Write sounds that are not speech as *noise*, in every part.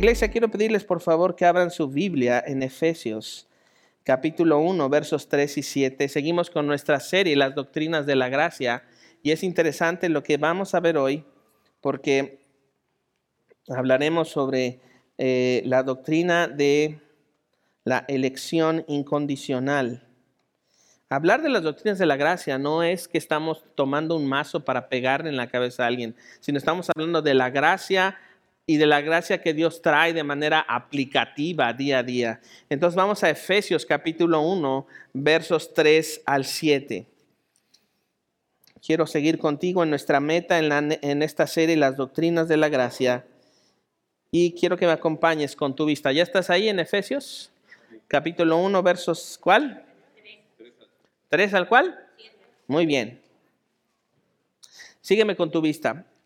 Iglesia, quiero pedirles por favor que abran su Biblia en Efesios capítulo 1, versos 3 y 7. Seguimos con nuestra serie, las doctrinas de la gracia, y es interesante lo que vamos a ver hoy, porque hablaremos sobre eh, la doctrina de la elección incondicional. Hablar de las doctrinas de la gracia no es que estamos tomando un mazo para pegarle en la cabeza a alguien, sino estamos hablando de la gracia y de la gracia que Dios trae de manera aplicativa día a día. Entonces vamos a Efesios capítulo 1, versos 3 al 7. Quiero seguir contigo en nuestra meta en, esta serie, las doctrinas de la gracia. Y quiero que me acompañes con tu vista. ¿Ya estás ahí en Efesios? Capítulo 1, versos ¿cuál? ¿Tres al cuál? Muy bien. Sígueme con tu vista.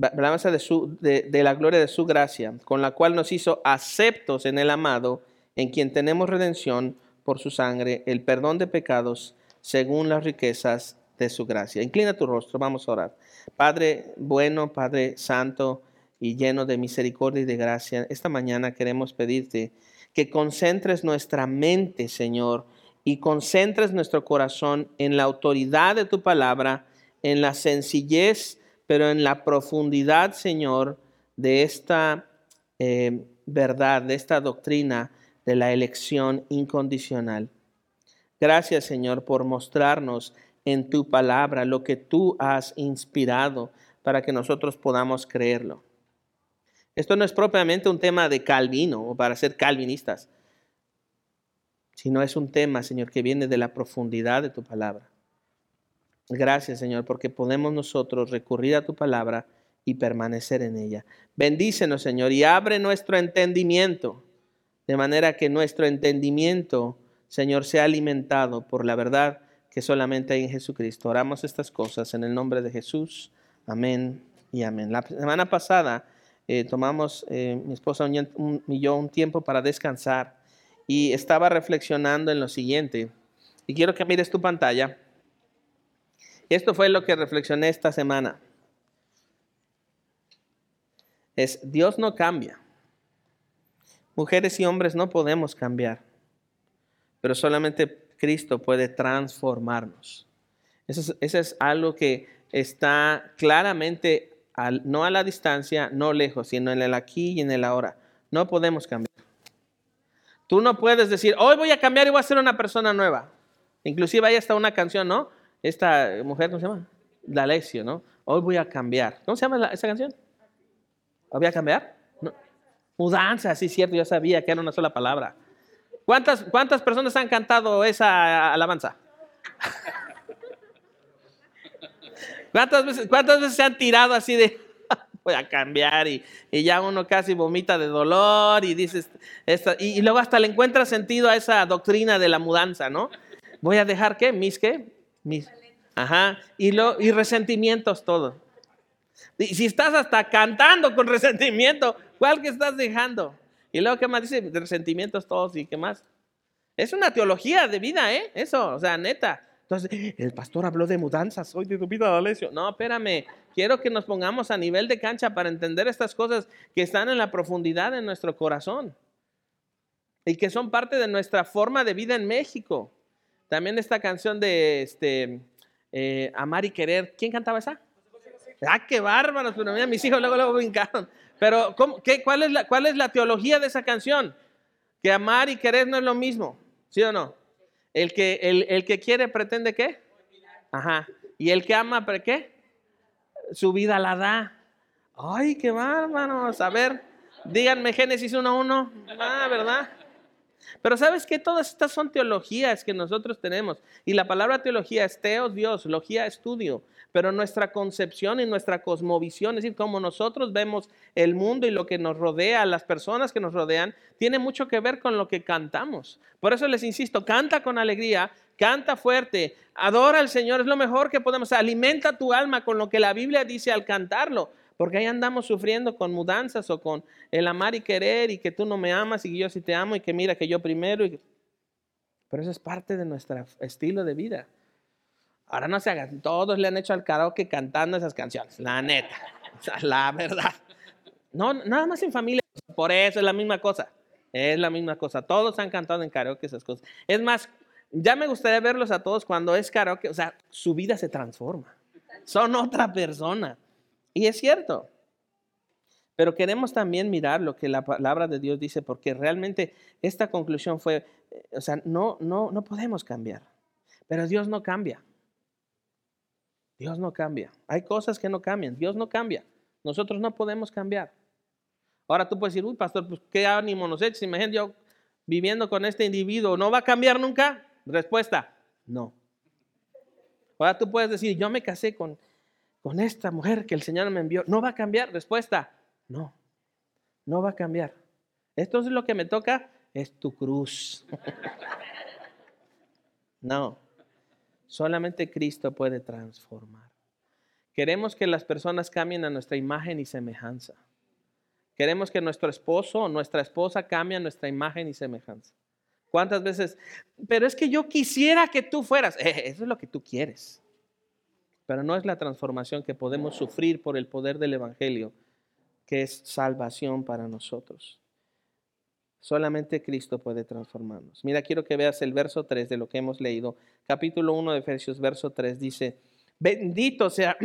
alabanza de, de, de, la gloria de su gracia, con la cual nos hizo aceptos en el amado, en quien tenemos redención por su sangre, el perdón de pecados, según las riquezas de su gracia. Inclina tu rostro, vamos a orar. Padre bueno, Padre santo y lleno de misericordia y de gracia, esta mañana queremos pedirte que concentres nuestra mente, Señor, y concentres nuestro corazón en la autoridad de tu palabra, en la sencillez pero en la profundidad, Señor, de esta eh, verdad, de esta doctrina de la elección incondicional. Gracias, Señor, por mostrarnos en tu palabra lo que tú has inspirado para que nosotros podamos creerlo. Esto no es propiamente un tema de Calvino o para ser calvinistas, sino es un tema, Señor, que viene de la profundidad de tu palabra. Gracias, Señor, porque podemos nosotros recurrir a tu palabra y permanecer en ella. Bendícenos, Señor, y abre nuestro entendimiento, de manera que nuestro entendimiento, Señor, sea alimentado por la verdad que solamente hay en Jesucristo. Oramos estas cosas en el nombre de Jesús. Amén y amén. La semana pasada eh, tomamos, eh, mi esposa y yo, un tiempo para descansar y estaba reflexionando en lo siguiente. Y quiero que mires tu pantalla. Esto fue lo que reflexioné esta semana. Es Dios no cambia. Mujeres y hombres no podemos cambiar, pero solamente Cristo puede transformarnos. Eso es, algo que está claramente no a la distancia, no lejos, sino en el aquí y en el ahora. No podemos cambiar. Tú no puedes decir, hoy voy a cambiar y voy a ser una persona nueva. Inclusive hay hasta una canción, ¿no? Esta mujer, ¿cómo se llama? La Alexio, ¿no? Hoy voy a cambiar. ¿Cómo se llama esa canción? ¿Hoy voy a cambiar? Mudanza, sí, cierto, yo sabía que era una sola palabra. ¿Cuántas, ¿Cuántas personas han cantado esa alabanza? ¿Cuántas veces, ¿Cuántas veces se han tirado así de *laughs* voy a cambiar y, ya uno casi vomita de dolor y dices, esta, y, y, luego hasta le encuentra sentido a esa doctrina de la mudanza, ¿no? Voy a dejar qué, mis qué, ajá, y, lo, y resentimientos todo. Y si estás hasta cantando con *laughs* resentimiento, ¿cuál que estás dejando? Y luego, ¿qué más dice? Resentimientos todos y qué más. Es una teología de vida, ¿eh? Eso, o sea, neta. Entonces, el pastor habló de mudanzas, hoy de tu vida, Alessio. No, espérame, quiero que nos pongamos a nivel de cancha para entender estas cosas que están en la profundidad de nuestro corazón y que son parte de nuestra forma de vida en México. También esta canción de este, eh, Amar y Querer. ¿Quién cantaba esa? Ah, qué bárbaros, pero mira, mis hijos luego, luego brincaron. Pero, qué, cuál, es la, ¿cuál es la teología de esa canción? Que amar y querer no es lo mismo, ¿sí o no? El que, el, el que quiere pretende qué? Ajá. ¿Y el que ama, ¿para qué? Su vida la da. Ay, qué bárbaros. A ver, díganme Génesis 1.1. Ah, ¿verdad? Pero sabes que todas estas son teologías que nosotros tenemos. Y la palabra teología es teos, Dios, logía, estudio. pero nuestra concepción y nuestra cosmovisión, es decir, cómo nosotros vemos el mundo y lo que nos rodea, las personas que nos rodean, tiene mucho que ver con lo que cantamos. Por eso les insisto, canta con alegría, canta fuerte, adora al Señor, es lo mejor que podemos, alimenta tu alma con lo que la Biblia dice al cantarlo. Porque ahí andamos sufriendo con mudanzas o con el amar y querer y que tú no me amas y yo sí te amo y que mira que yo primero. Pero eso es parte de nuestro estilo de vida. Ahora no se hagan, todos le han hecho al karaoke cantando esas canciones, la neta, la verdad. No, nada más en familia, por eso es la misma cosa, es la misma cosa. Todos han cantado en karaoke esas cosas. Es más, ya me gustaría verlos a todos cuando es karaoke, o sea, su vida se transforma. Son otra persona. Y es cierto. Pero queremos también mirar lo que la palabra de Dios dice, porque realmente esta conclusión fue, eh, o sea, no, no, no podemos cambiar. Pero Dios no cambia. Dios no cambia. Hay cosas que no cambian. Dios no cambia. Nosotros no podemos cambiar. Ahora tú puedes decir, uy, pastor, pues qué ánimo nos eches. Imagínate yo viviendo con este individuo. ¿No va a cambiar nunca? Respuesta, no. Ahora tú puedes decir, yo me casé con con esta mujer que el Señor me envió, ¿no va a cambiar? Respuesta, no, no va a cambiar. Entonces lo que me toca es tu cruz. *laughs* no, solamente Cristo puede transformar. Queremos que las personas cambien a nuestra imagen y semejanza. Queremos que nuestro esposo o nuestra esposa cambie a nuestra imagen y semejanza. ¿Cuántas veces? Pero es que yo quisiera que tú fueras. *laughs* eso es lo que tú quieres pero no es la transformación que podemos sufrir por el poder del Evangelio, que es salvación para nosotros. Solamente Cristo puede transformarnos. Mira, quiero que veas el verso 3 de lo que hemos leído. Capítulo 1 de Efesios, verso 3 dice, bendito sea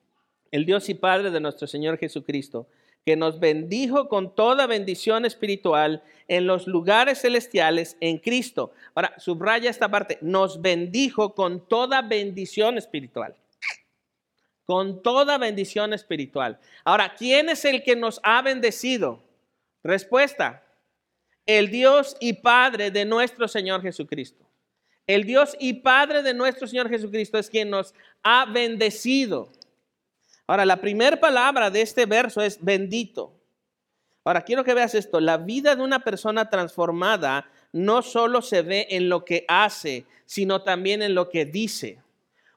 *clears throat* el Dios y Padre de nuestro Señor Jesucristo, que nos bendijo con toda bendición espiritual en los lugares celestiales en Cristo. Ahora, subraya esta parte, nos bendijo con toda bendición espiritual con toda bendición espiritual. Ahora, ¿quién es el que nos ha bendecido? Respuesta, el Dios y Padre de nuestro Señor Jesucristo. El Dios y Padre de nuestro Señor Jesucristo es quien nos ha bendecido. Ahora, la primera palabra de este verso es bendito. Ahora, quiero que veas esto. La vida de una persona transformada no solo se ve en lo que hace, sino también en lo que dice.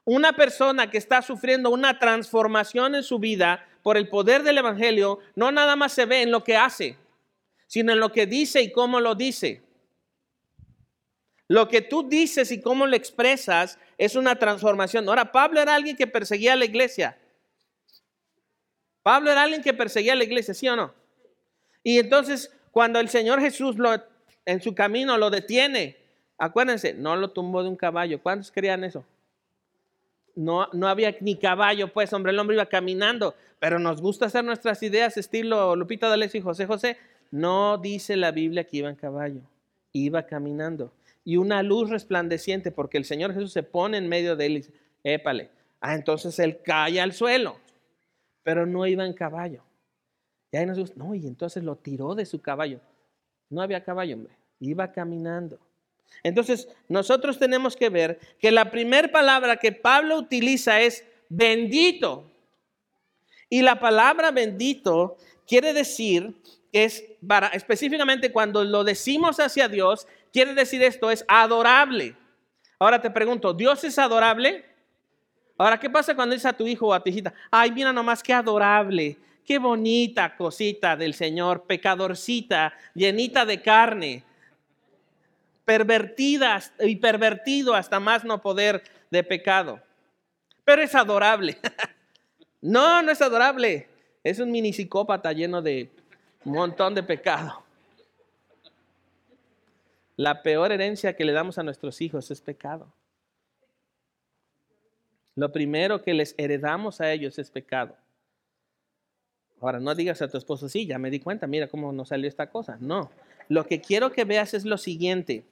Una persona que está sufriendo una transformación en su vida por el poder del Evangelio, no nada más se ve en lo que hace, sino en lo que dice y cómo lo dice. Lo que tú dices y cómo lo expresas es una transformación. Ahora, Pablo era alguien que perseguía a la iglesia. Pablo era alguien que perseguía a la iglesia, ¿sí o no? Y entonces, cuando el Señor Jesús lo, en su camino lo detiene, acuérdense, no lo tumbó de un caballo. ¿Cuántos creían eso? No, no había ni caballo, pues, hombre, el hombre iba caminando, pero nos gusta hacer nuestras ideas estilo Lupita D'Alessio y José José. No dice la Biblia que iba en caballo, iba caminando. Y una luz resplandeciente, porque el Señor Jesús se pone en medio de él y dice, épale. Ah, entonces él cae al suelo, pero no iba en caballo. Y ahí nos gusta, no, y entonces lo tiró de su caballo. No había caballo, hombre, iba caminando. Entonces, nosotros tenemos que ver que la primera palabra que Pablo utiliza es bendito. Y la palabra bendito quiere decir, es para, específicamente cuando lo decimos hacia Dios, quiere decir esto, es adorable. Ahora te pregunto, ¿Dios es adorable? Ahora, ¿qué pasa cuando dices a tu hijo o a tu hijita, ay, mira nomás qué adorable, qué bonita cosita del Señor, pecadorcita, llenita de carne? Pervertida y pervertido hasta más no poder de pecado. Pero es adorable. *laughs* no, no es adorable. Es un mini psicópata lleno de un montón de pecado. La peor herencia que le damos a nuestros hijos es pecado. Lo primero que les heredamos a ellos es pecado. Ahora, no digas a tu esposo, sí, ya me di cuenta, mira cómo nos salió esta cosa. No, lo que quiero que veas es lo siguiente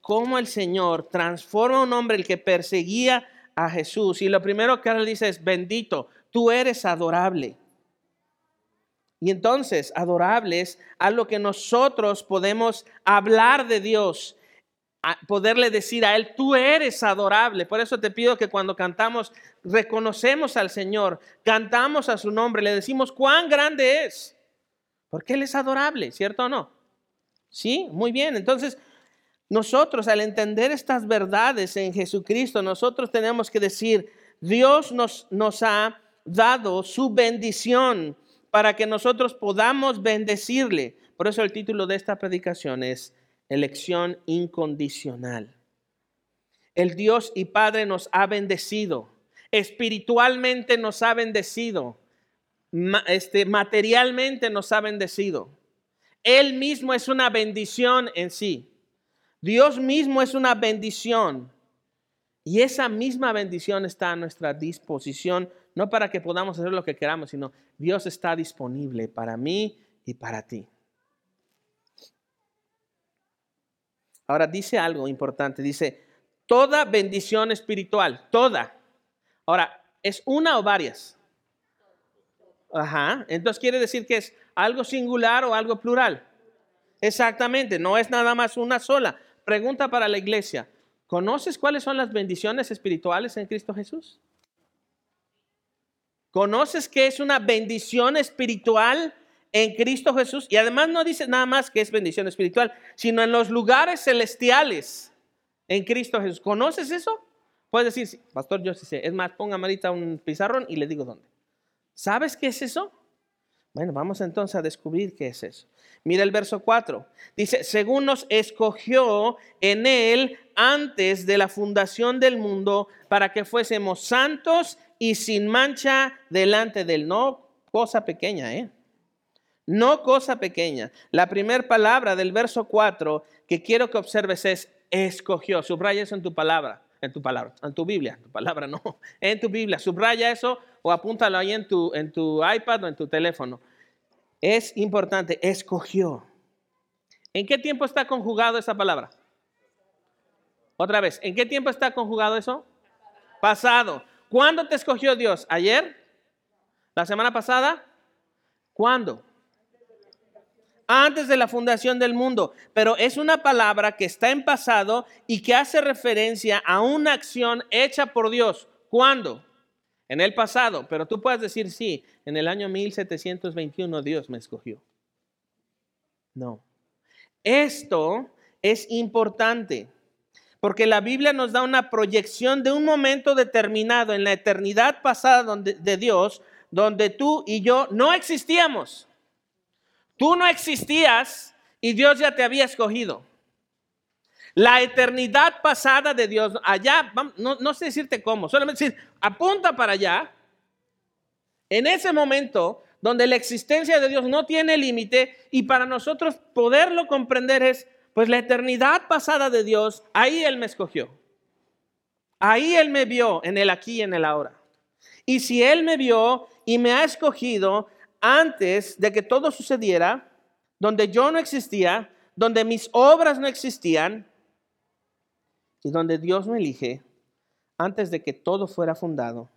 cómo el Señor transforma a un hombre el que perseguía a Jesús. Y lo primero que él dice es, bendito, tú eres adorable. Y entonces, adorable es a lo que nosotros podemos hablar de Dios. poderle decir a Él, tú eres adorable. Por eso te pido que cuando cantamos, reconocemos al Señor, cantamos a su nombre, le decimos cuán grande es. Porque Él es adorable, ¿cierto o no? Sí, muy bien. Entonces, nosotros al entender estas verdades en Jesucristo, nosotros tenemos que decir, Dios nos, ha dado su bendición para que nosotros podamos bendecirle. Por eso el título de esta predicación es elección incondicional. El Dios y Padre nos ha bendecido, espiritualmente nos ha bendecido, este, materialmente nos ha bendecido. Él mismo es una bendición en sí. Dios mismo es una bendición. Y esa misma bendición está a nuestra disposición, no para que podamos hacer lo que queramos, sino Dios está disponible para mí y para ti. Ahora dice algo importante, dice, toda bendición espiritual, toda. Ahora, ¿es una o varias? Ajá, entonces quiere decir que es algo singular o algo plural. Exactamente, no es nada más una sola. Pregunta para la iglesia, ¿conoces cuáles son las bendiciones espirituales en Cristo Jesús? ¿Conoces qué es una bendición espiritual en Cristo Jesús. Y además no dice nada más que es bendición espiritual, sino en los lugares celestiales en Cristo Jesús. ¿Conoces eso? Puedes decir, pastor, yo sí sé. Es más, ponga ahorita un pizarrón y le digo dónde. ¿Sabes qué es eso? Bueno, vamos entonces a descubrir qué es eso. Mira el verso 4. Dice, según nos escogió en él antes de la fundación del mundo para que fuésemos santos y sin mancha delante del no cosa pequeña, ¿eh? No cosa pequeña. La primera palabra del verso 4 que quiero que observes es escogió. Subraya en tu palabra, en tu palabra, en tu Biblia, en tu palabra no, *laughs* en tu Biblia. Subraya eso o apúntalo ahí en tu, en tu iPad o en tu teléfono. Es importante, escogió. ¿En qué tiempo está conjugado esa palabra? Otra vez, ¿en qué tiempo está conjugado eso? Pasado. ¿Cuándo te escogió Dios? ¿Ayer? ¿La semana pasada? ¿Cuándo? Antes de la fundación del mundo, pero es una palabra que está en pasado y que hace referencia a una acción hecha por Dios. ¿Cuándo? En el pasado, pero tú puedes decir, sí, en el año 1721 Dios me escogió. No. Esto es importante porque la Biblia nos da una proyección de un momento determinado en la eternidad pasada de Dios, donde tú y yo no existíamos. Tú no existías y Dios ya te había escogido. La eternidad pasada de Dios, allá, no, sé decirte cómo, solamente decir, apunta para allá. En ese momento donde la existencia de Dios no tiene límite y para nosotros poderlo comprender es, pues la eternidad pasada de Dios, ahí Él me escogió. Ahí Él me vio en el aquí y en el ahora. Y si Él me vio y me ha escogido, antes de que todo sucediera, donde yo no existía, donde mis obras no existían, y donde Dios me elige, antes de que todo fuera fundado.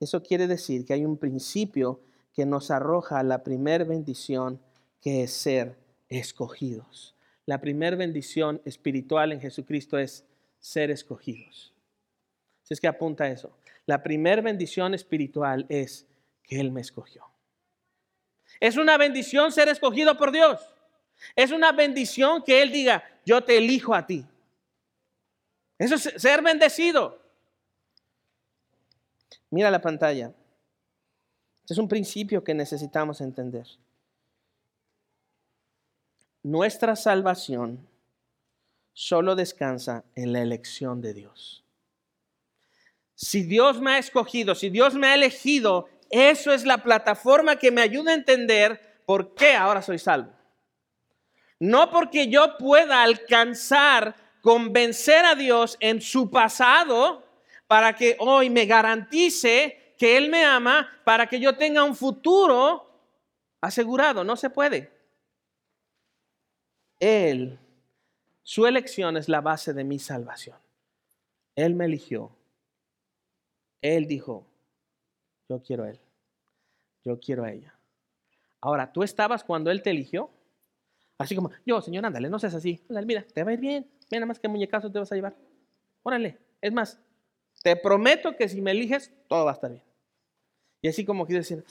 Eso quiere decir que hay un principio que nos arroja la primer bendición, que es ser escogidos. La primer bendición espiritual en Jesucristo es ser escogidos. Si es que apunta eso. La primer bendición espiritual es que Él me escogió. Es una bendición ser escogido por Dios. Es una bendición que Él diga, yo te elijo a ti. Eso es ser bendecido. Mira la pantalla. Este es un principio que necesitamos entender. Nuestra salvación solo descansa en la elección de Dios. Si Dios me ha escogido, si Dios me ha elegido, eso es la plataforma que me ayuda a entender por qué ahora soy salvo. No porque yo pueda alcanzar, convencer a Dios en su pasado para que hoy me garantice que Él me ama, para que yo tenga un futuro asegurado. No se puede. Él, su elección es la base de mi salvación. Él me eligió. Él dijo, yo quiero a Él. Yo quiero a ella. Ahora, ¿tú estabas cuando Él te eligió? Así como, yo, señor, ándale, no seas así. Ándale, mira, te va a ir bien. Mira nada más que muñecazo te vas a llevar. Órale. Es más, te prometo que si me eliges, todo va a estar bien. Y así como quiero decir,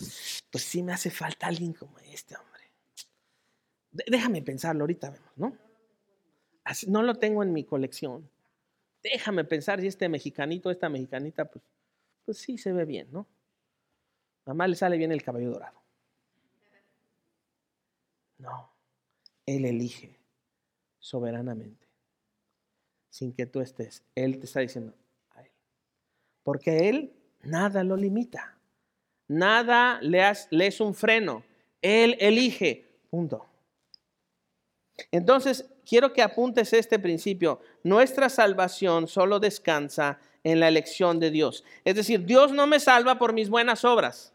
pues sí me hace falta alguien como este hombre. Déjame pensarlo, ahorita ¿no? no lo tengo en mi colección. Déjame pensar si este mexicanito, esta mexicanita, pues, pues sí se ve bien, ¿no? Mamá le sale bien el cabello dorado. No, Él elige soberanamente, sin que tú estés. Él te está diciendo a Él. Porque Él nada lo limita, nada le, le es un freno. Él elige, punto. Entonces, quiero que apuntes este principio. Nuestra salvación solo descansa en la elección de Dios. Es decir, Dios no me salva por mis buenas obras.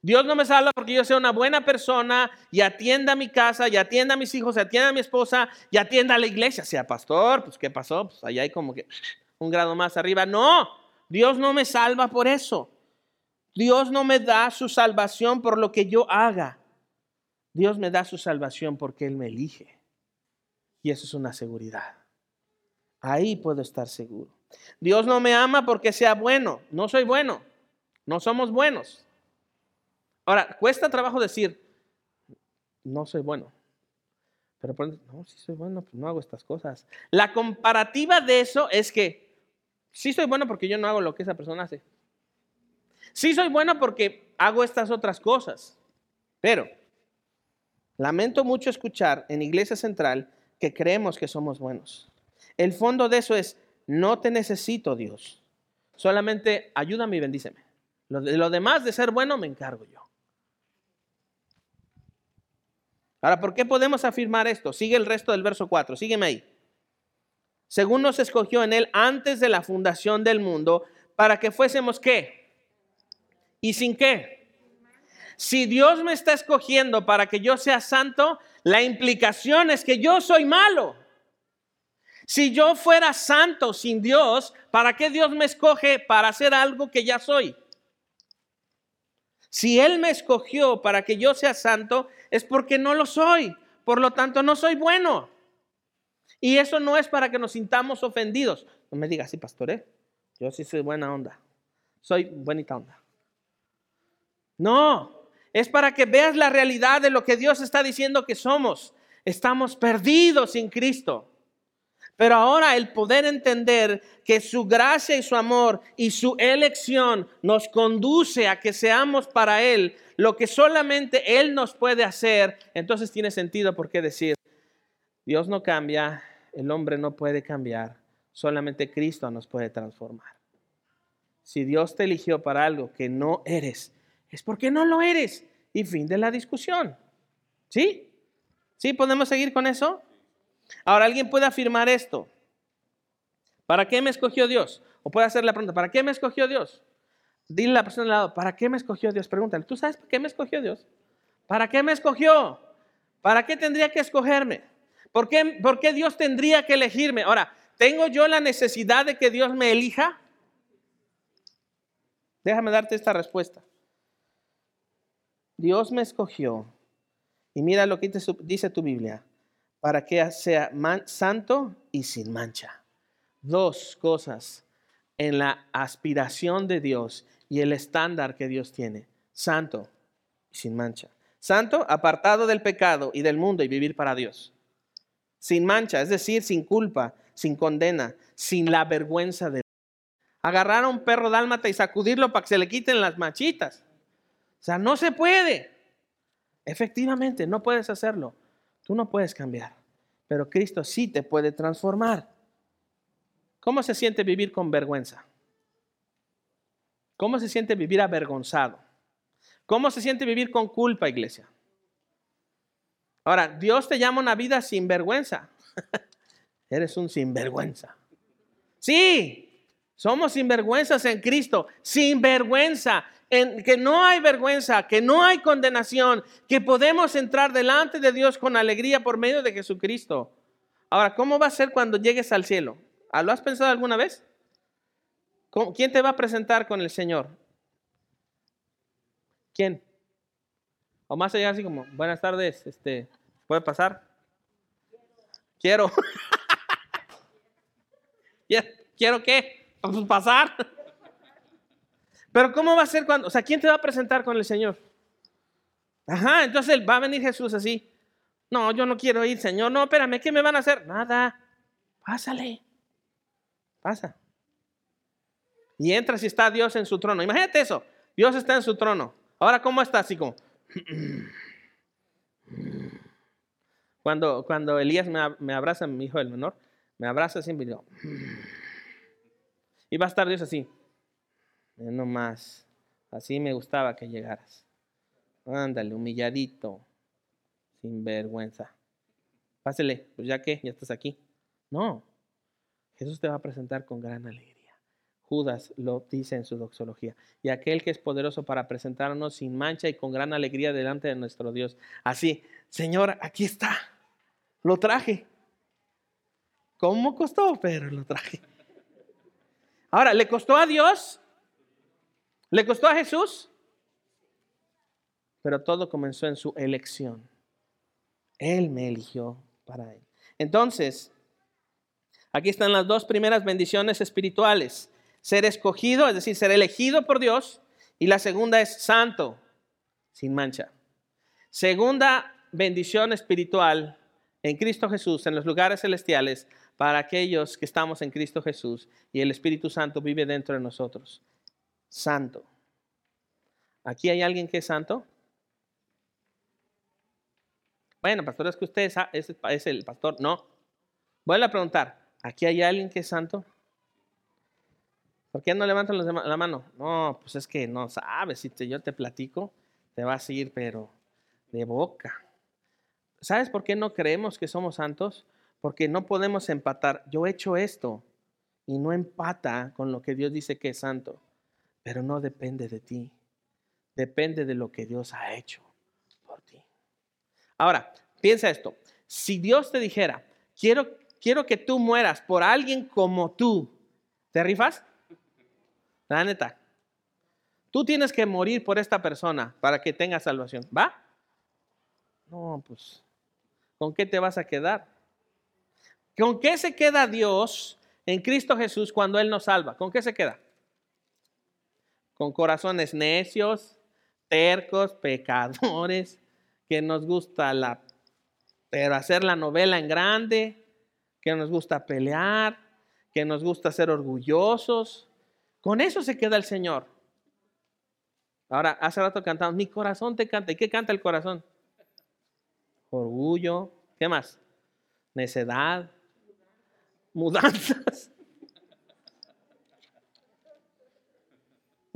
Dios no me salva porque yo sea una buena persona y atienda a mi casa, y atienda a mis hijos, y atienda a mi esposa, y atienda a la iglesia. Sea pastor, pues ¿qué pasó? Pues allá hay como que un grado más arriba. No, Dios no me salva por eso. Dios no me da su salvación por lo que yo haga. Dios me da su salvación porque Él me elige. Y eso es una seguridad. Ahí puedo estar seguro. Dios no me ama porque sea bueno. No soy bueno. No somos buenos. Ahora, cuesta trabajo decir, no soy bueno. Pero no, si soy bueno, pues no hago estas cosas. La comparativa de eso es que sí soy bueno porque yo no hago lo que esa persona hace. Sí soy bueno porque hago estas otras cosas. Pero lamento mucho escuchar en Iglesia Central que creemos que somos buenos. El fondo de eso es, no te necesito Dios. Solamente ayúdame y bendíceme. Lo, lo demás de ser bueno me encargo yo. Ahora, ¿por qué podemos afirmar esto? Sigue el resto del verso 4, sígueme ahí. Según nos escogió en él antes de la fundación del mundo, para que fuésemos qué? ¿Y sin qué? Si Dios me está escogiendo para que yo sea santo, la implicación es que yo soy malo. Si yo fuera santo sin Dios, ¿para qué Dios me escoge para hacer algo que ya soy? Si Él me escogió para que yo sea santo, es porque no lo soy. Por lo tanto, no soy bueno. Y eso no es para que nos sintamos ofendidos. No me digas, sí, pastor, ¿eh? yo sí soy buena onda. Soy buenita onda. No, es para que veas la realidad de lo que Dios está diciendo que somos. Estamos perdidos sin Cristo. Pero ahora el poder entender que su gracia y su amor y su elección nos conduce a que seamos para Él lo que solamente Él nos puede hacer, entonces tiene sentido por qué decir, Dios no cambia, el hombre no puede cambiar, solamente Cristo nos puede transformar. Si Dios te eligió para algo que no eres, es porque no lo eres. Y fin de la discusión. ¿Sí? ¿Sí? ¿Podemos seguir con eso? Ahora, alguien puede afirmar esto. ¿Para qué me escogió Dios? O puede hacer la pregunta, ¿para qué me escogió Dios? Dile a la persona al lado, ¿para qué me escogió Dios? Pregúntale, ¿tú sabes para qué me escogió Dios? ¿Para qué me escogió? ¿Para qué tendría que escogerme? ¿Por qué, ¿Por qué Dios tendría que elegirme? Ahora, ¿tengo yo la necesidad de que Dios me elija? Déjame darte esta respuesta. Dios me escogió. Y mira lo que dice tu Biblia para que sea santo y sin mancha. Dos cosas en la aspiración de Dios y el estándar que Dios tiene. Santo y sin mancha. Santo, apartado del pecado y del mundo y vivir para Dios. Sin mancha, es decir, sin culpa, sin condena, sin la vergüenza de... Agarrar a un perro dálmata y sacudirlo para que se le quiten las machitas. O sea, no se puede. Efectivamente, no puedes hacerlo. Tú no puedes cambiar, pero Cristo sí te puede transformar. ¿Cómo se siente vivir con vergüenza? ¿Cómo se siente vivir avergonzado? ¿Cómo se siente vivir con culpa, iglesia? Ahora, Dios te llama una vida sin vergüenza. *laughs* Eres un sinvergüenza. Sí, somos sinvergüenzas en Cristo, sin vergüenza en que no hay vergüenza, que no hay condenación, que podemos entrar delante de Dios con alegría por medio de Jesucristo. Ahora, ¿cómo va a ser cuando llegues al cielo? ¿Ah, ¿Lo has pensado alguna vez? ¿Quién te va a presentar con el Señor? ¿Quién? O más allá así como, buenas tardes, este, ¿puede pasar? quiero. *laughs* ¿Quiero qué? Pues pasar. Pero ¿cómo va a ser cuando? O sea, ¿quién te va a presentar con el Señor? Ajá, entonces va a venir Jesús así. No, yo no quiero ir, Señor. No, espérame, ¿qué me van a hacer? Nada. Pásale. Pasa. Y entra si está Dios en su trono. Imagínate eso. Dios está en su trono. Ahora, ¿cómo está? Así como... Cuando, cuando Elías me, abraza, mi hijo el menor, me abraza siempre y digo... Y va a estar Dios así. No más. Así me gustaba que llegaras. Ándale, humilladito, sin vergüenza. Pásele, pues ya que, ya estás aquí. No, Jesús te va a presentar con gran alegría. Judas lo dice en su doxología. Y aquel que es poderoso para presentarnos sin mancha y con gran alegría delante de nuestro Dios. Así, Señor, aquí está. Lo traje. ¿Cómo costó? Pero lo traje. Ahora, ¿le costó a Dios? ¿Le costó a Jesús? Pero todo comenzó en su elección. Él me eligió para él. Entonces, aquí están las dos primeras bendiciones espirituales. Ser escogido, es decir, ser elegido por Dios. Y la segunda es santo, sin mancha. Segunda bendición espiritual en Cristo Jesús, en los lugares celestiales, para aquellos que estamos en Cristo Jesús y el Espíritu Santo vive dentro de nosotros. Santo. ¿Aquí hay alguien que es santo? Bueno, pastor, es que usted es, el pastor. No. Voy a preguntar, ¿aquí hay alguien que es santo? ¿Por qué no levantan la mano? No, pues es que no sabes, si yo te platico, te vas a ir, pero de boca. ¿Sabes por qué no creemos que somos santos? Porque no podemos empatar. Yo he hecho esto y no empata con lo que Dios dice que es santo, pero no depende de ti. Depende de lo que Dios ha hecho por ti. Ahora, piensa esto. Si Dios te dijera, quiero, quiero que tú mueras por alguien como tú, ¿te rifas? La neta. Tú tienes que morir por esta persona para que tenga salvación. ¿Va? No, pues, ¿con qué te vas a quedar? ¿Con qué se queda Dios en Cristo Jesús cuando Él nos salva? ¿Con qué se queda? Con corazones necios, tercos, pecadores, que nos gusta la, pero hacer la novela en grande, que nos gusta pelear, que nos gusta ser orgullosos. Con eso se queda el Señor. Ahora, hace rato cantamos, mi corazón te canta. ¿Y qué canta el corazón? Orgullo. ¿Qué más? Necedad. Mudanzas.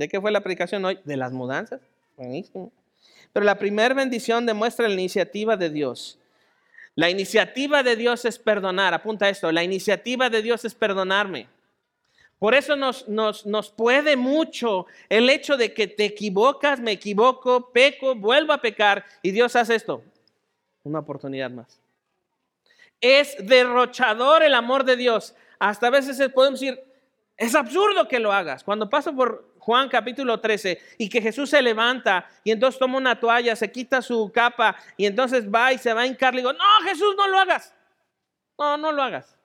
¿De qué fue la predicación hoy? De las mudanzas. Buenísimo. Pero la primera bendición demuestra la iniciativa de Dios. La iniciativa de Dios es perdonar. Apunta esto. La iniciativa de Dios es perdonarme. Por eso nos, nos, nos, puede mucho el hecho de que te equivocas, me equivoco, peco, vuelvo a pecar y Dios hace esto. Una oportunidad más. Es derrochador el amor de Dios. Hasta a veces podemos decir, es absurdo que lo hagas. Cuando paso por Juan capítulo 13 y que Jesús se levanta y entonces toma una toalla, se quita su capa y entonces va y se va a hincar, le digo, no, Jesús, no lo hagas. No, no lo hagas.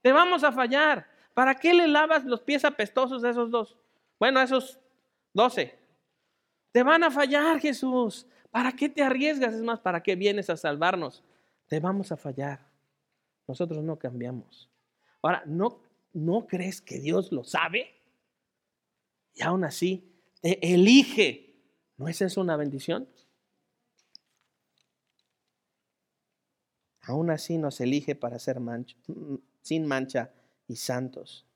Te vamos a fallar. ¿Para qué le lavas los pies apestosos a esos dos? Bueno, a esos doce. Te van a fallar, Jesús. ¿Para qué te arriesgas? Es más, ¿para qué vienes a salvarnos? Te vamos a fallar. Nosotros no cambiamos. Ahora, ¿no ¿no crees que Dios lo sabe? Y aún así te elige. ¿No es eso una bendición? Aún así nos elige para ser sin mancha y santos.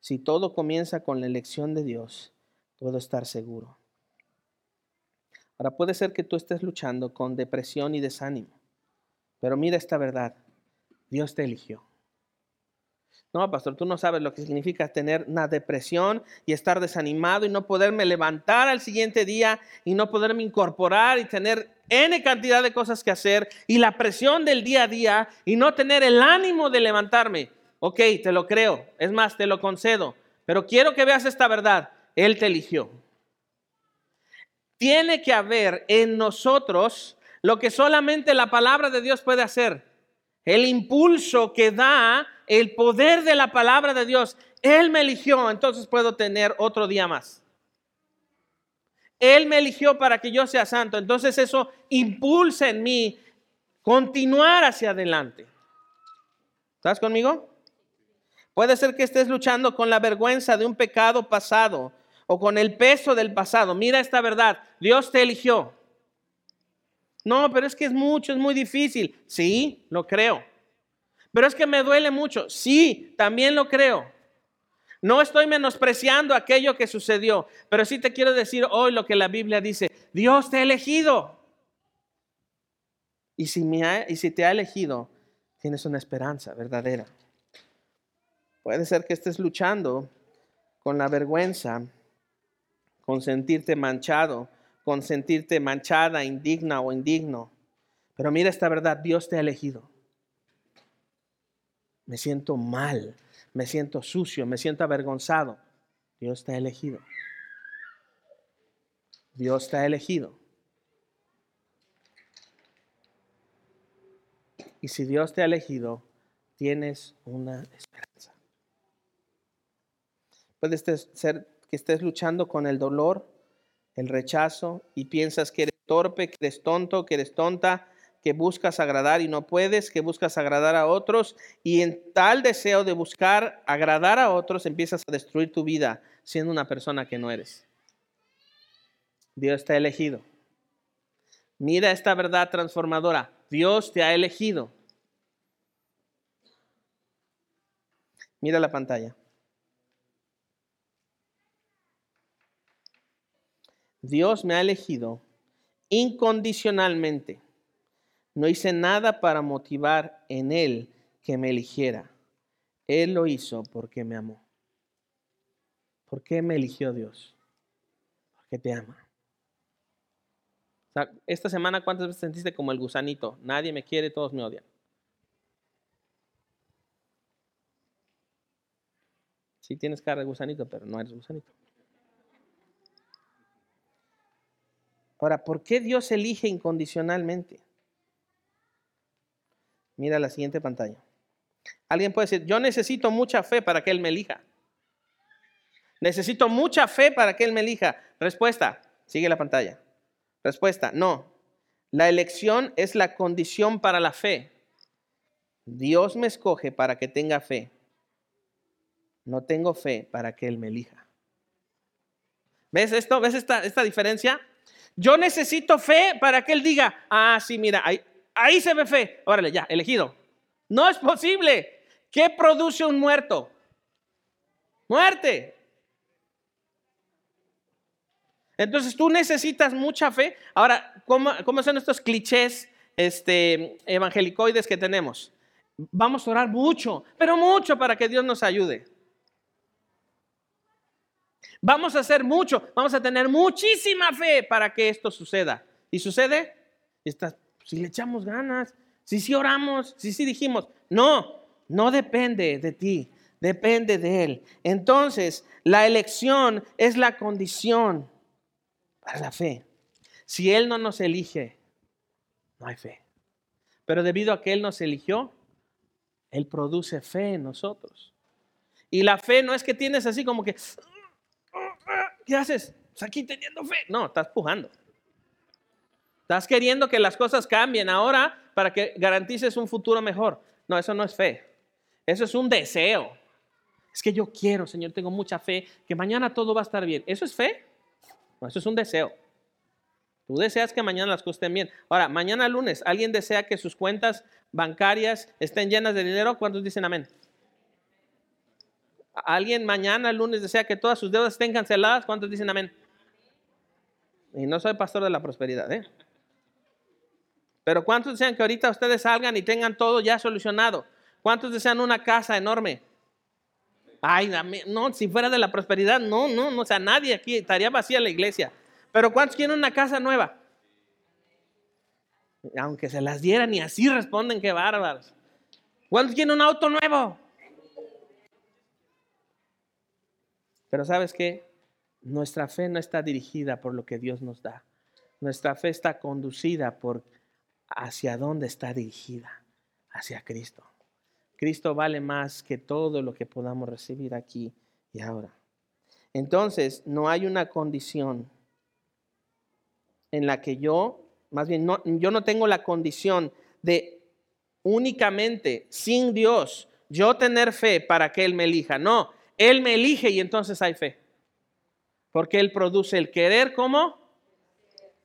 Si todo comienza con la elección de Dios, puedo estar seguro. Ahora puede ser que tú estés luchando con depresión y desánimo, pero mira esta verdad, Dios te eligió. No, pastor, tú no sabes lo que significa tener una depresión y estar desanimado y no poderme levantar al siguiente día y no poderme incorporar y tener N cantidad de cosas que hacer y la presión del día a día y no tener el ánimo de levantarme. Ok, te lo creo. Es más, te lo concedo. Pero quiero que veas esta verdad. Él te eligió. Tiene que haber en nosotros lo que solamente la palabra de Dios puede hacer. el impulso que da el poder de la palabra de Dios. Él me eligió, entonces puedo tener otro día más. Él me eligió para que yo sea santo, entonces eso impulsa en mí continuar hacia adelante. ¿Estás conmigo? Puede ser que estés luchando con la vergüenza de un pecado pasado o con el peso del pasado. Mira esta verdad, Dios te eligió. No, pero es que es mucho, es muy difícil. Sí, lo creo. Pero es que me duele mucho. Sí, también lo creo. No estoy menospreciando aquello que sucedió, pero sí te quiero decir hoy lo que la Biblia dice. Dios te ha elegido. Y si, me y si te ha elegido, tienes una esperanza verdadera. Puede ser que estés luchando con la vergüenza, con sentirte manchado, con sentirte manchada, indigna o indigno. Pero mira esta verdad, Dios te ha elegido. Me siento mal, me siento sucio, me siento avergonzado. Dios te ha elegido. Dios te ha elegido. Y si Dios te ha elegido, tienes una esperanza. Puede ser que estés luchando con el dolor, el rechazo y piensas que eres torpe, que eres tonto, que eres tonta, que buscas agradar y no puedes, que buscas agradar a otros y en tal deseo de buscar agradar a otros empiezas a destruir tu vida siendo una persona que no eres. Dios te ha elegido. Mira esta verdad transformadora. Dios te ha elegido. Mira la pantalla. Dios me ha elegido incondicionalmente. No hice nada para motivar en Él que me eligiera. Él lo hizo porque me amó. ¿Por qué me eligió Dios? Porque te ama. esta semana, ¿cuántas veces sentiste como el gusanito? Nadie me quiere, todos me odian. Sí tienes cara de gusanito, pero no eres gusanito. Ahora, ¿por qué Dios elige incondicionalmente? Mira la siguiente pantalla. Alguien puede decir, yo necesito mucha fe para que Él me elija. Necesito mucha fe para que Él me elija. Respuesta, sigue la pantalla. Respuesta, no. La elección es la condición para la fe. Dios me escoge para que tenga fe. No tengo fe para que Él me elija. ¿Ves esto? ¿Ves esta, diferencia? Yo necesito fe para que Él diga, ah, sí, mira, ahí, ahí se ve fe. Órale, ya, elegido. No es posible. ¿Qué produce un muerto? Muerte. Entonces tú necesitas mucha fe. Ahora, ¿cómo, son estos clichés este, evangelicoides que tenemos? Vamos a orar mucho, pero mucho para que Dios nos ayude. Vamos a hacer mucho, vamos a tener muchísima fe para que esto suceda. ¿Y sucede? Si le echamos ganas, si sí oramos, si sí dijimos, no, no depende de ti, depende de Él. Entonces, la elección es la condición para la fe. Si Él no nos elige, no hay fe. Pero debido a que Él nos eligió, Él produce fe en nosotros. Y la fe no es que tienes así como que, ¿Qué haces? Pues aquí teniendo fe. No, estás pujando. Estás queriendo que las cosas cambien ahora para que garantices un futuro mejor. No, eso no es fe. Eso es un deseo. Es que yo quiero, Señor, tengo mucha fe, que mañana todo va a estar bien. ¿Eso es fe? No, eso es un deseo. Tú deseas que mañana las cosas estén bien. Ahora, mañana lunes, ¿alguien desea que sus cuentas bancarias estén llenas de dinero? ¿Cuántos dicen amén? ¿Alguien mañana, lunes, desea que todas sus deudas estén canceladas? ¿Cuántos dicen amén? Y no soy pastor de la prosperidad, ¿eh? Pero ¿cuántos desean que ahorita ustedes salgan y tengan todo ya solucionado? ¿Cuántos desean una casa enorme? Ay, no, si fuera de la prosperidad, no, no, no, o sea, nadie aquí estaría vacía la iglesia. Pero ¿cuántos quieren una casa nueva? Aunque se las dieran y así responden, qué bárbaros. ¿Cuántos quieren un auto nuevo? Pero sabes qué? Nuestra fe no está dirigida por lo que Dios nos da. Nuestra fe está conducida por hacia dónde está dirigida, hacia Cristo. Cristo vale más que todo lo que podamos recibir aquí y ahora. Entonces, no hay una condición en la que yo, más bien, no, yo no tengo la condición de únicamente sin Dios yo tener fe para que Él me elija. No, Él me elige y entonces hay fe. Porque Él produce el querer como.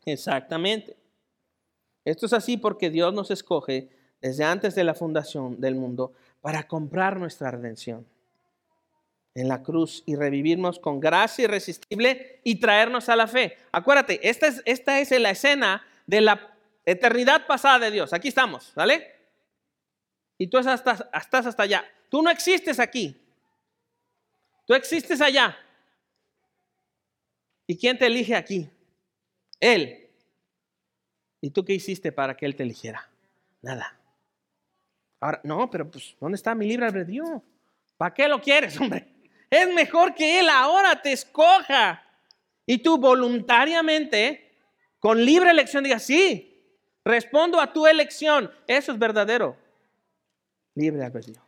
Exactamente. Esto es así porque Dios nos escoge desde antes de la fundación del mundo para comprar nuestra redención en la cruz y revivirnos con gracia irresistible y traernos a la fe. Acuérdate, esta es, esta es la escena de la eternidad pasada de Dios. Aquí estamos, ¿vale? Y tú estás, estás hasta allá. Tú no existes aquí. Tú existes allá. ¿Y quién te elige aquí? Él. ¿Y tú qué hiciste para que Él te eligiera? Nada. Ahora, no, pero pues, ¿dónde está mi libre albedrío? ¿Para qué lo quieres, *laughs* hombre? Es mejor que Él ahora te escoja. Y tú voluntariamente, con libre elección, digas, sí, respondo a tu elección. Eso es verdadero. Libre albedrío.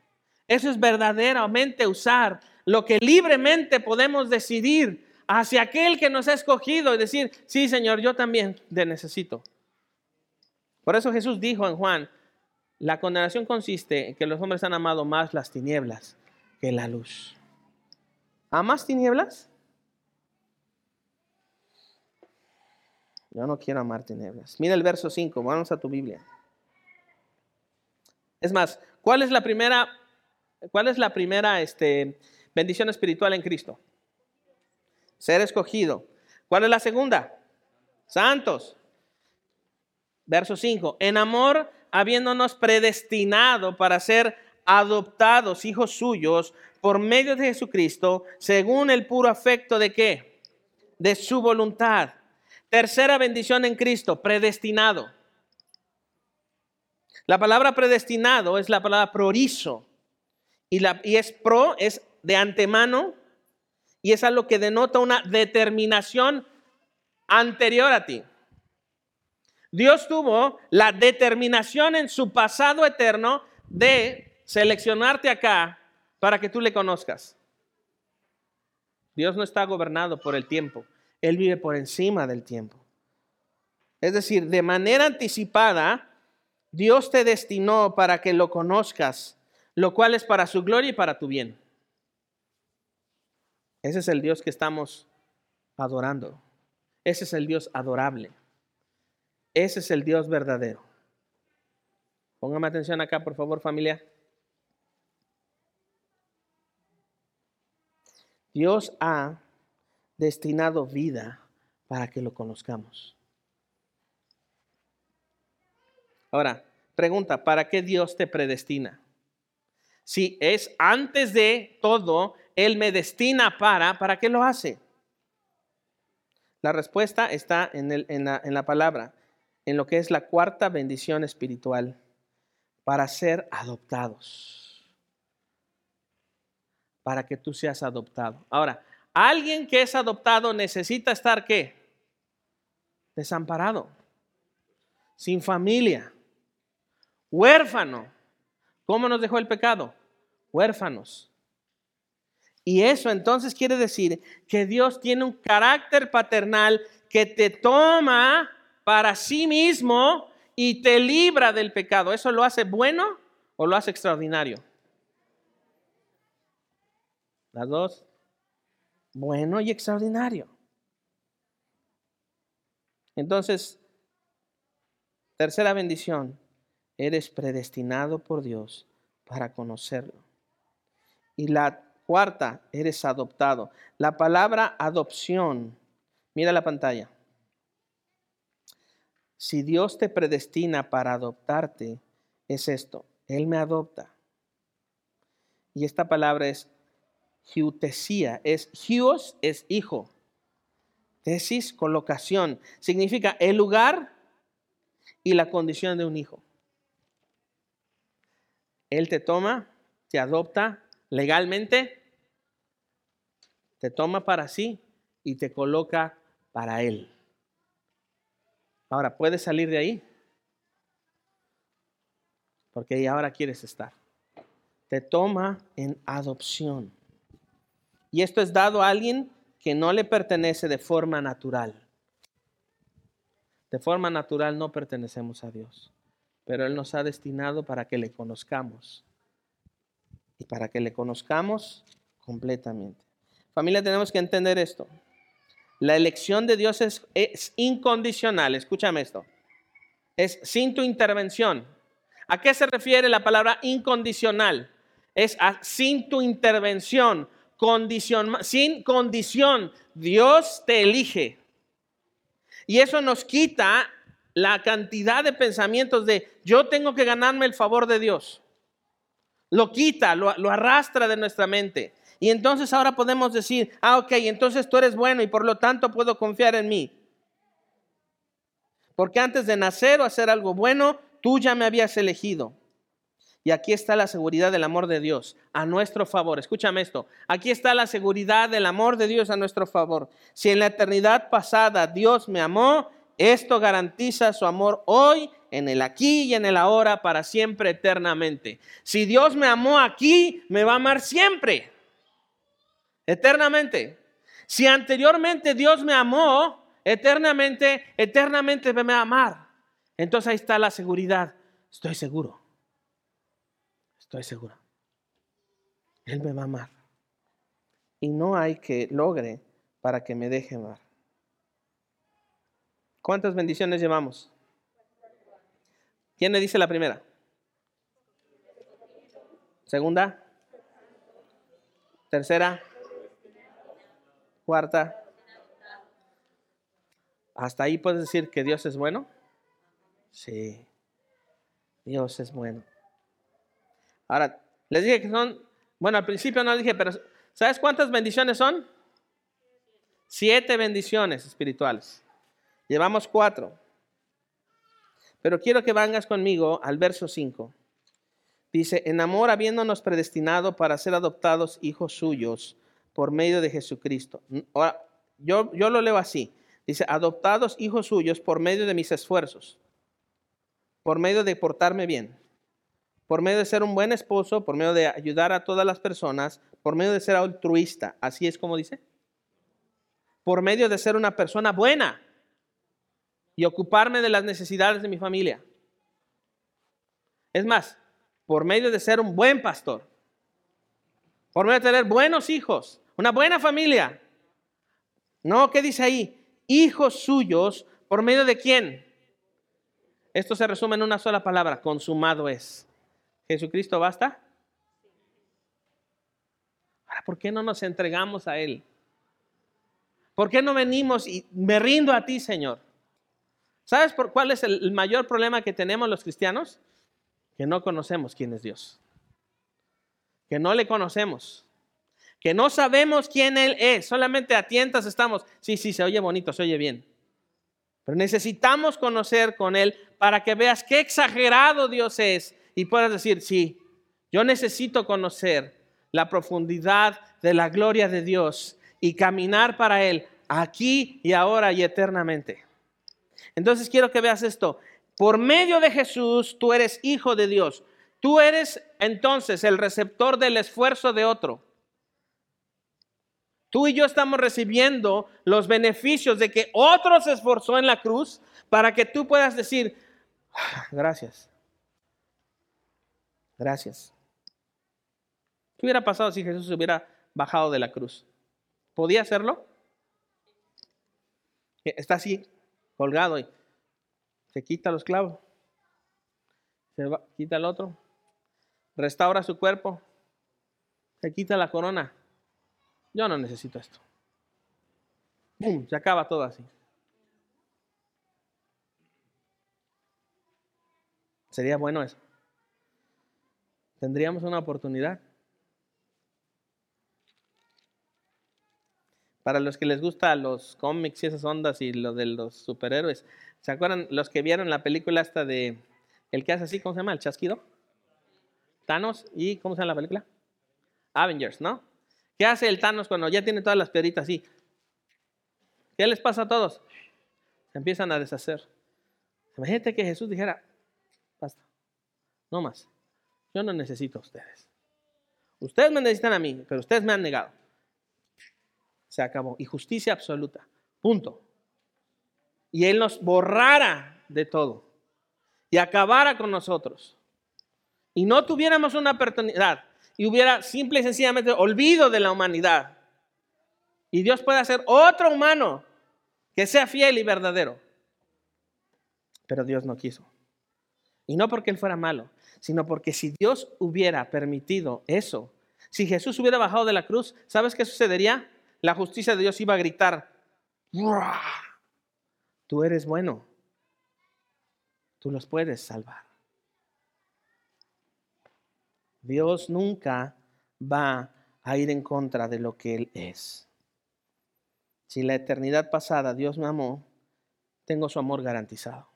Eso es verdaderamente usar lo que libremente podemos decidir hacia aquel que nos ha escogido y decir, sí, Señor, yo también te necesito. Por eso Jesús dijo en Juan, la condenación consiste en que los hombres han amado más las tinieblas que la luz. ¿Amas tinieblas? Yo no quiero amar tinieblas. Mira el verso 5, vamos a tu Biblia. Es más, ¿cuál es la primera, cuál es la primera este, bendición espiritual en Cristo? Ser escogido. ¿Cuál es la segunda? Santos. Verso 5. En amor, habiéndonos predestinado para ser adoptados hijos suyos por medio de Jesucristo, según el puro afecto de qué? De su voluntad. Tercera bendición en Cristo, predestinado. La palabra predestinado es la palabra prorizo. Y, la, y es pro, es de antemano, y es algo que denota una determinación anterior a ti. Dios tuvo la determinación en su pasado eterno de seleccionarte acá para que tú le conozcas. Dios no está gobernado por el tiempo, Él vive por encima del tiempo. Es decir, de manera anticipada, Dios te destinó para que lo conozcas, lo cual es para su gloria y para tu bien. Ese es el Dios que estamos adorando. Ese es el Dios adorable. Ese es el Dios verdadero. Póngame atención acá, por favor, familia. Dios ha destinado vida para que lo conozcamos. Ahora, pregunta, ¿para qué Dios te predestina? Si es antes de todo, Él me destina para, ¿para qué lo hace? La respuesta está en, en la palabra, en lo que es la cuarta bendición espiritual, para ser adoptados para que tú seas adoptado. Ahora, alguien que es adoptado necesita estar qué? Desamparado, sin familia, huérfano. ¿Cómo nos dejó el pecado? Huérfanos. Y eso entonces quiere decir que Dios tiene un carácter paternal que te toma para sí mismo y te libra del pecado. ¿Eso lo hace bueno o lo hace extraordinario? Las dos. Bueno y extraordinario. Entonces, tercera bendición, eres predestinado por Dios para conocerlo. Y la cuarta, eres adoptado. La palabra adopción, mira la pantalla. Si Dios te predestina para adoptarte, es esto, Él me adopta. Y esta palabra es Giutesía es gios es hijo. Tesis, colocación. Significa el lugar y la condición de un hijo. Él te toma, te adopta legalmente, te toma para sí y te coloca para Él. Ahora, ¿puedes salir de ahí? porque ahí ahora quieres estar. Te toma en adopción. Y esto es dado a alguien que no le pertenece de forma natural. De forma natural no pertenecemos a Dios, pero Él nos ha destinado para que le conozcamos. Y para que le conozcamos completamente. Familia, tenemos que entender esto. La elección de Dios es, incondicional. Escúchame esto. Es sin tu intervención. ¿A qué se refiere la palabra incondicional? Es sin tu intervención, sin condición. Dios te elige. Y eso nos quita la cantidad de pensamientos de yo tengo que ganarme el favor de Dios. Lo quita, lo arrastra de nuestra mente. Y entonces ahora podemos decir, ah, ok, entonces tú eres bueno y por lo tanto puedo confiar en mí. Porque antes de nacer o hacer algo bueno, tú ya me habías elegido. Y aquí está la seguridad del amor de Dios a nuestro favor. Escúchame esto. Aquí está la seguridad del amor de Dios a nuestro favor. Si en la eternidad pasada Dios me amó, esto garantiza su amor hoy, en el aquí y en el ahora, para siempre, eternamente. Si Dios me amó aquí, me va a amar siempre, eternamente. Si anteriormente Dios me amó, eternamente, eternamente me va a amar. Entonces ahí está la seguridad. Estoy seguro. Estoy seguro. Él me va a amar. Y no hay que logre para que me deje amar. ¿Cuántas bendiciones llevamos? ¿Quién le dice la primera? Segunda. Tercera. Cuarta. ¿Hasta ahí puedes decir que Dios es bueno? Sí, Dios es bueno. Ahora, les dije que son, bueno, al principio no dije, pero ¿sabes cuántas bendiciones son? Siete bendiciones espirituales. Llevamos cuatro. Pero quiero que vengas conmigo al verso 5. Dice, en amor habiéndonos predestinado para ser adoptados hijos suyos por medio de Jesucristo. Ahora, yo, yo lo leo así. Dice, adoptados hijos suyos por medio de mis esfuerzos, por medio de portarme bien, por medio de ser un buen esposo, por medio de ayudar a todas las personas, por medio de ser altruista. Así es como dice. Por medio de ser una persona buena y ocuparme de las necesidades de mi familia. Es más, por medio de ser un buen pastor, por medio de tener buenos hijos, una buena familia. No, ¿qué dice ahí? hijos suyos, ¿por medio de quién? Esto se resume en una sola palabra, consumado es. ¿Jesucristo basta? Ahora, ¿por qué no nos entregamos a Él? ¿Por qué no venimos y me rindo a ti, Señor? ¿Sabes por cuál es el mayor problema que tenemos los cristianos? Que no conocemos quién es Dios. Que no le conocemos que no sabemos quién Él es, solamente a tientas estamos, sí, sí, se oye bonito, se oye bien. Pero necesitamos conocer con Él para que veas qué exagerado Dios es y puedas decir, sí, yo necesito conocer la profundidad de la gloria de Dios y caminar para Él aquí y ahora y eternamente. Entonces quiero que veas esto. Por medio de Jesús, tú eres hijo de Dios. Tú eres entonces el receptor del esfuerzo de otro. Tú y yo estamos recibiendo los beneficios de que otro se esforzó en la cruz para que tú puedas decir, ah, gracias. Gracias. ¿Qué hubiera pasado si Jesús hubiera bajado de la cruz? ¿Podía hacerlo? Está así, colgado y se quita los clavos, se quita el otro, restaura su cuerpo, se quita la corona, yo no necesito esto. ¡Bum! Se acaba todo así. Sería bueno eso. Tendríamos una oportunidad. Para los que les gustan los cómics y esas ondas y lo de los superhéroes, ¿se acuerdan los que vieron la película esta de el que hace así, ¿cómo se llama? El chasquido. Thanos y ¿cómo se llama la película? Avengers, ¿no? ¿Qué hace el Thanos cuando ya tiene todas las piedritas así? ¿Qué les pasa a todos? Se empiezan a deshacer. Imagínate que Jesús dijera, basta, No más. Yo no necesito a ustedes. Ustedes me necesitan a mí, pero ustedes me han negado. Se acabó. Y justicia absoluta. Punto. Y Él nos borrara de todo y acabara con nosotros. Y no tuviéramos una oportunidad y hubiera simple y sencillamente olvido de la humanidad. Y Dios puede hacer otro humano que sea fiel y verdadero. Pero Dios no quiso. Y no porque Él fuera malo, sino porque si Dios hubiera permitido eso, si Jesús hubiera bajado de la cruz, ¿sabes qué sucedería? La justicia de Dios iba a gritar, tú eres bueno, tú los puedes salvar. Dios nunca va a ir en contra de lo que Él es. Si la eternidad pasada Dios me amó, tengo su amor garantizado.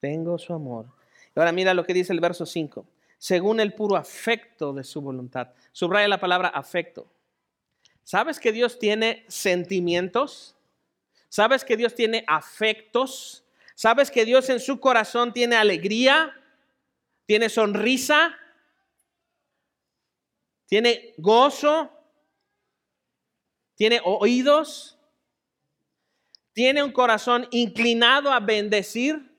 Tengo su amor Ahora mira lo que dice el verso 5. Según el puro afecto de su voluntad. Subraya la palabra afecto. ¿Sabes que Dios tiene sentimientos? ¿Sabes que Dios tiene afectos? ¿Sabes que Dios en su corazón tiene alegría? ¿Tiene sonrisa? ¿Tiene gozo? ¿Tiene oídos? ¿Tiene un corazón inclinado a bendecir?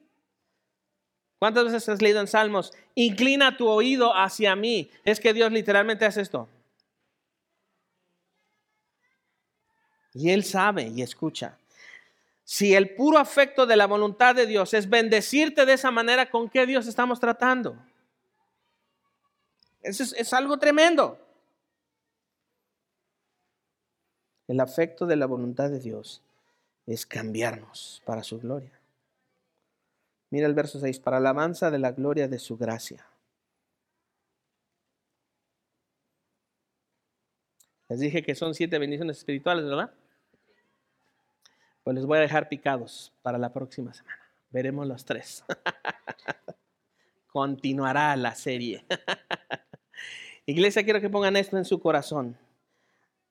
¿Cuántas veces has leído en Salmos? Inclina tu oído hacia mí. Es que Dios literalmente hace esto. Y Él sabe y escucha. Si el puro afecto de la voluntad de Dios es bendecirte de esa manera, ¿con qué Dios estamos tratando? Eso es, algo tremendo. El afecto de la voluntad de Dios es cambiarnos para su gloria. Mira el verso 6, para alabanza de la gloria de su gracia. Les dije que son siete bendiciones espirituales, ¿verdad? Pues les voy a dejar picados para la próxima semana. Veremos los tres. *laughs* Continuará la serie. *laughs* Iglesia, quiero que pongan esto en su corazón.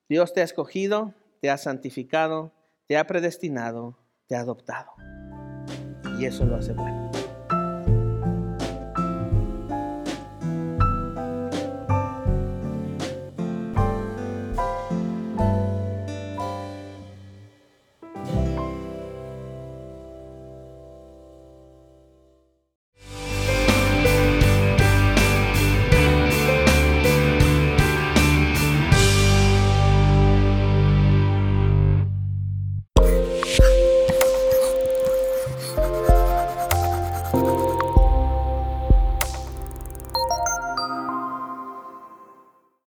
Dios te ha escogido, te ha santificado, te ha predestinado, te ha adoptado y eso lo hace bueno.